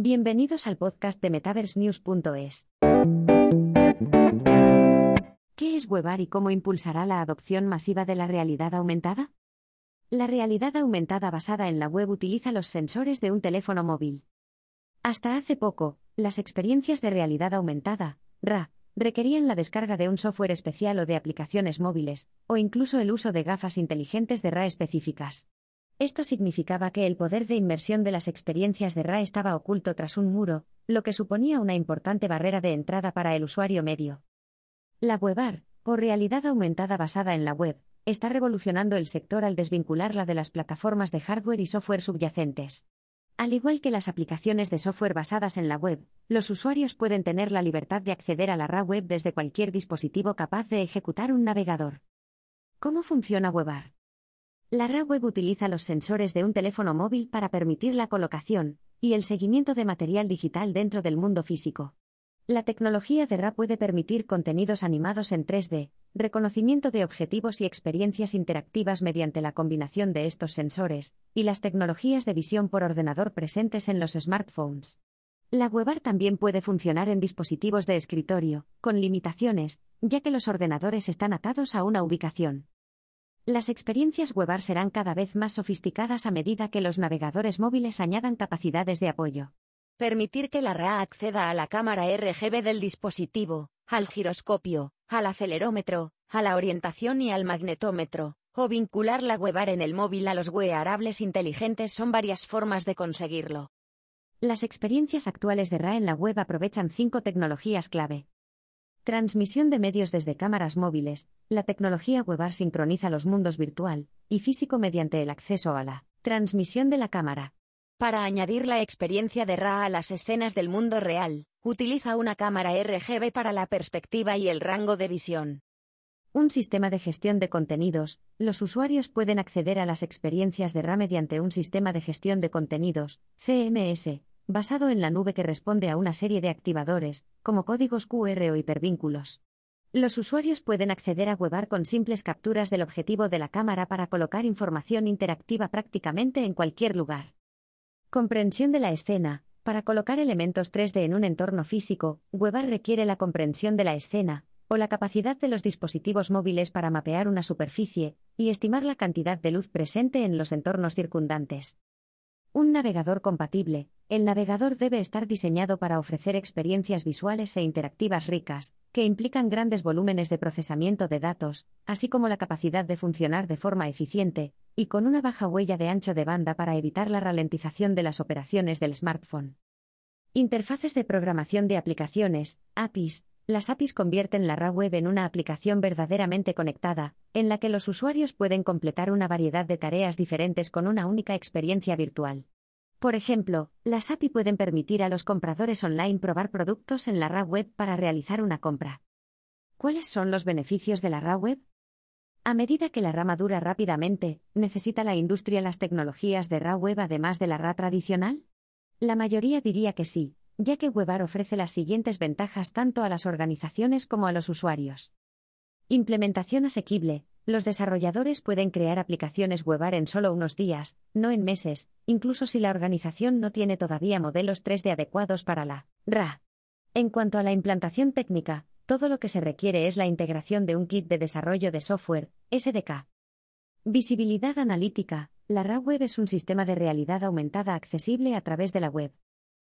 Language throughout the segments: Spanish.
Bienvenidos al podcast de MetaverseNews.es. ¿Qué es Webar y cómo impulsará la adopción masiva de la realidad aumentada? La realidad aumentada basada en la web utiliza los sensores de un teléfono móvil. Hasta hace poco, las experiencias de realidad aumentada, RA, requerían la descarga de un software especial o de aplicaciones móviles, o incluso el uso de gafas inteligentes de RA específicas. Esto significaba que el poder de inmersión de las experiencias de RA estaba oculto tras un muro, lo que suponía una importante barrera de entrada para el usuario medio. La WebAR, o realidad aumentada basada en la web, está revolucionando el sector al desvincularla de las plataformas de hardware y software subyacentes. Al igual que las aplicaciones de software basadas en la web, los usuarios pueden tener la libertad de acceder a la RA web desde cualquier dispositivo capaz de ejecutar un navegador. ¿Cómo funciona WebAR? La RA web utiliza los sensores de un teléfono móvil para permitir la colocación y el seguimiento de material digital dentro del mundo físico. La tecnología de RA puede permitir contenidos animados en 3D, reconocimiento de objetivos y experiencias interactivas mediante la combinación de estos sensores, y las tecnologías de visión por ordenador presentes en los smartphones. La WebAR también puede funcionar en dispositivos de escritorio, con limitaciones, ya que los ordenadores están atados a una ubicación. Las experiencias WebAR serán cada vez más sofisticadas a medida que los navegadores móviles añadan capacidades de apoyo. Permitir que la RA acceda a la cámara RGB del dispositivo, al giroscopio, al acelerómetro, a la orientación y al magnetómetro, o vincular la WebAR en el móvil a los wearables inteligentes son varias formas de conseguirlo. Las experiencias actuales de RA en la web aprovechan cinco tecnologías clave. Transmisión de medios desde cámaras móviles. La tecnología WebAR sincroniza los mundos virtual y físico mediante el acceso a la transmisión de la cámara. Para añadir la experiencia de RA a las escenas del mundo real, utiliza una cámara RGB para la perspectiva y el rango de visión. Un sistema de gestión de contenidos. Los usuarios pueden acceder a las experiencias de RA mediante un sistema de gestión de contenidos, CMS, basado en la nube que responde a una serie de activadores, como códigos QR o hipervínculos. Los usuarios pueden acceder a WebAR con simples capturas del objetivo de la cámara para colocar información interactiva prácticamente en cualquier lugar. Comprensión de la escena. Para colocar elementos 3D en un entorno físico, WebAR requiere la comprensión de la escena, o la capacidad de los dispositivos móviles para mapear una superficie y estimar la cantidad de luz presente en los entornos circundantes. Un navegador compatible. El navegador debe estar diseñado para ofrecer experiencias visuales e interactivas ricas, que implican grandes volúmenes de procesamiento de datos, así como la capacidad de funcionar de forma eficiente, y con una baja huella de ancho de banda para evitar la ralentización de las operaciones del smartphone. Interfaces de programación de aplicaciones, APIs. Las APIs convierten la RA web en una aplicación verdaderamente conectada, en la que los usuarios pueden completar una variedad de tareas diferentes con una única experiencia virtual. Por ejemplo, las API pueden permitir a los compradores online probar productos en la RA web para realizar una compra. ¿Cuáles son los beneficios de la RA web? A medida que la RA madura rápidamente, ¿necesita la industria las tecnologías de RA web además de la RA tradicional? La mayoría diría que sí, ya que WebAR ofrece las siguientes ventajas tanto a las organizaciones como a los usuarios. Implementación asequible. Los desarrolladores pueden crear aplicaciones WebAR en solo unos días, no en meses, incluso si la organización no tiene todavía modelos 3D adecuados para la RA. En cuanto a la implantación técnica, todo lo que se requiere es la integración de un kit de desarrollo de software, SDK. Visibilidad analítica. La RA Web es un sistema de realidad aumentada accesible a través de la web.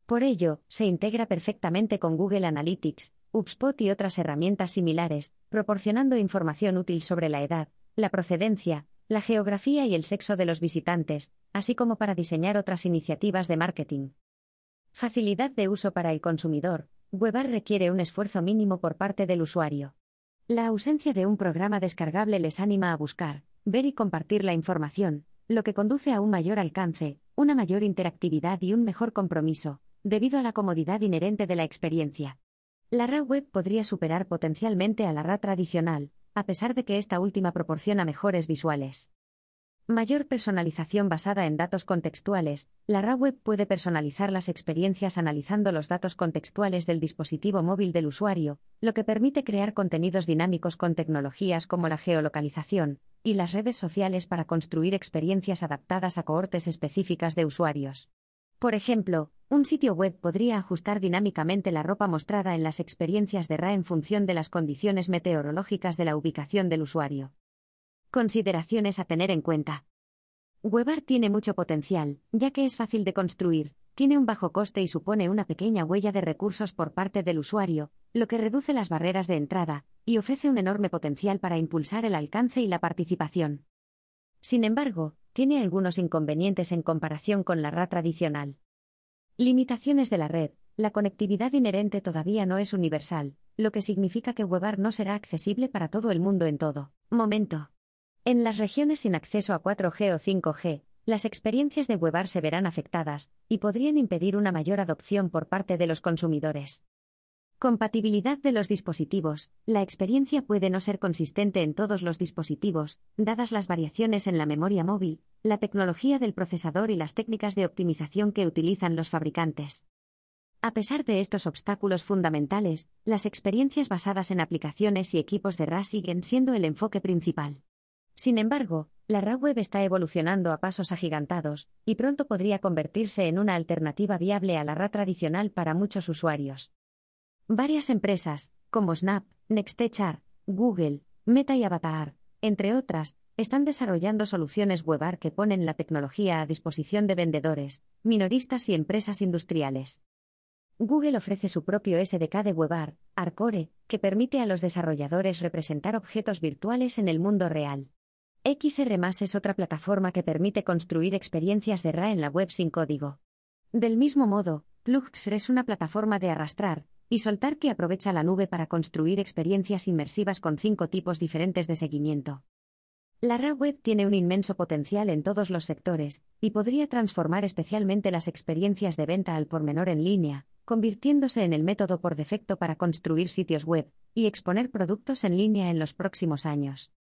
Por ello, se integra perfectamente con Google Analytics, HubSpot y otras herramientas similares, proporcionando información útil sobre la edad, la procedencia, la geografía y el sexo de los visitantes, así como para diseñar otras iniciativas de marketing. Facilidad de uso para el consumidor. WebAR requiere un esfuerzo mínimo por parte del usuario. La ausencia de un programa descargable les anima a buscar, ver y compartir la información, lo que conduce a un mayor alcance, una mayor interactividad y un mejor compromiso, debido a la comodidad inherente de la experiencia. La RA web podría superar potencialmente a la RA tradicional, a pesar de que esta última proporciona mejores visuales. Mayor personalización basada en datos contextuales. La RA web puede personalizar las experiencias analizando los datos contextuales del dispositivo móvil del usuario, lo que permite crear contenidos dinámicos con tecnologías como la geolocalización y las redes sociales para construir experiencias adaptadas a cohortes específicas de usuarios. Por ejemplo, un sitio web podría ajustar dinámicamente la ropa mostrada en las experiencias de RA en función de las condiciones meteorológicas de la ubicación del usuario. Consideraciones a tener en cuenta. WebArt tiene mucho potencial, ya que es fácil de construir, tiene un bajo coste y supone una pequeña huella de recursos por parte del usuario, lo que reduce las barreras de entrada, y ofrece un enorme potencial para impulsar el alcance y la participación. Sin embargo, tiene algunos inconvenientes en comparación con la RA tradicional. Limitaciones de la red. La conectividad inherente todavía no es universal, lo que significa que WebArt no será accesible para todo el mundo en todo momento. En las regiones sin acceso a 4G o 5G, las experiencias de WebArt se verán afectadas, y podrían impedir una mayor adopción por parte de los consumidores. Compatibilidad de los dispositivos. La experiencia puede no ser consistente en todos los dispositivos, dadas las variaciones en la memoria móvil, la tecnología del procesador y las técnicas de optimización que utilizan los fabricantes. A pesar de estos obstáculos fundamentales, las experiencias basadas en aplicaciones y equipos de RAS siguen siendo el enfoque principal. Sin embargo, la RA web está evolucionando a pasos agigantados, y pronto podría convertirse en una alternativa viable a la RA tradicional para muchos usuarios. Varias empresas, como Snap, Nextechar, Google, Meta y Avatar, entre otras, están desarrollando soluciones WebArt que ponen la tecnología a disposición de vendedores, minoristas y empresas industriales. Google ofrece su propio SDK de WebArt, Arcore, que permite a los desarrolladores representar objetos virtuales en el mundo real. XR es otra plataforma que permite construir experiencias de RA en la web sin código. Del mismo modo, Plugxr es una plataforma de arrastrar y soltar que aprovecha la nube para construir experiencias inmersivas con cinco tipos diferentes de seguimiento. La RA web tiene un inmenso potencial en todos los sectores, y podría transformar especialmente las experiencias de venta al por menor en línea, convirtiéndose en el método por defecto para construir sitios web y exponer productos en línea en los próximos años.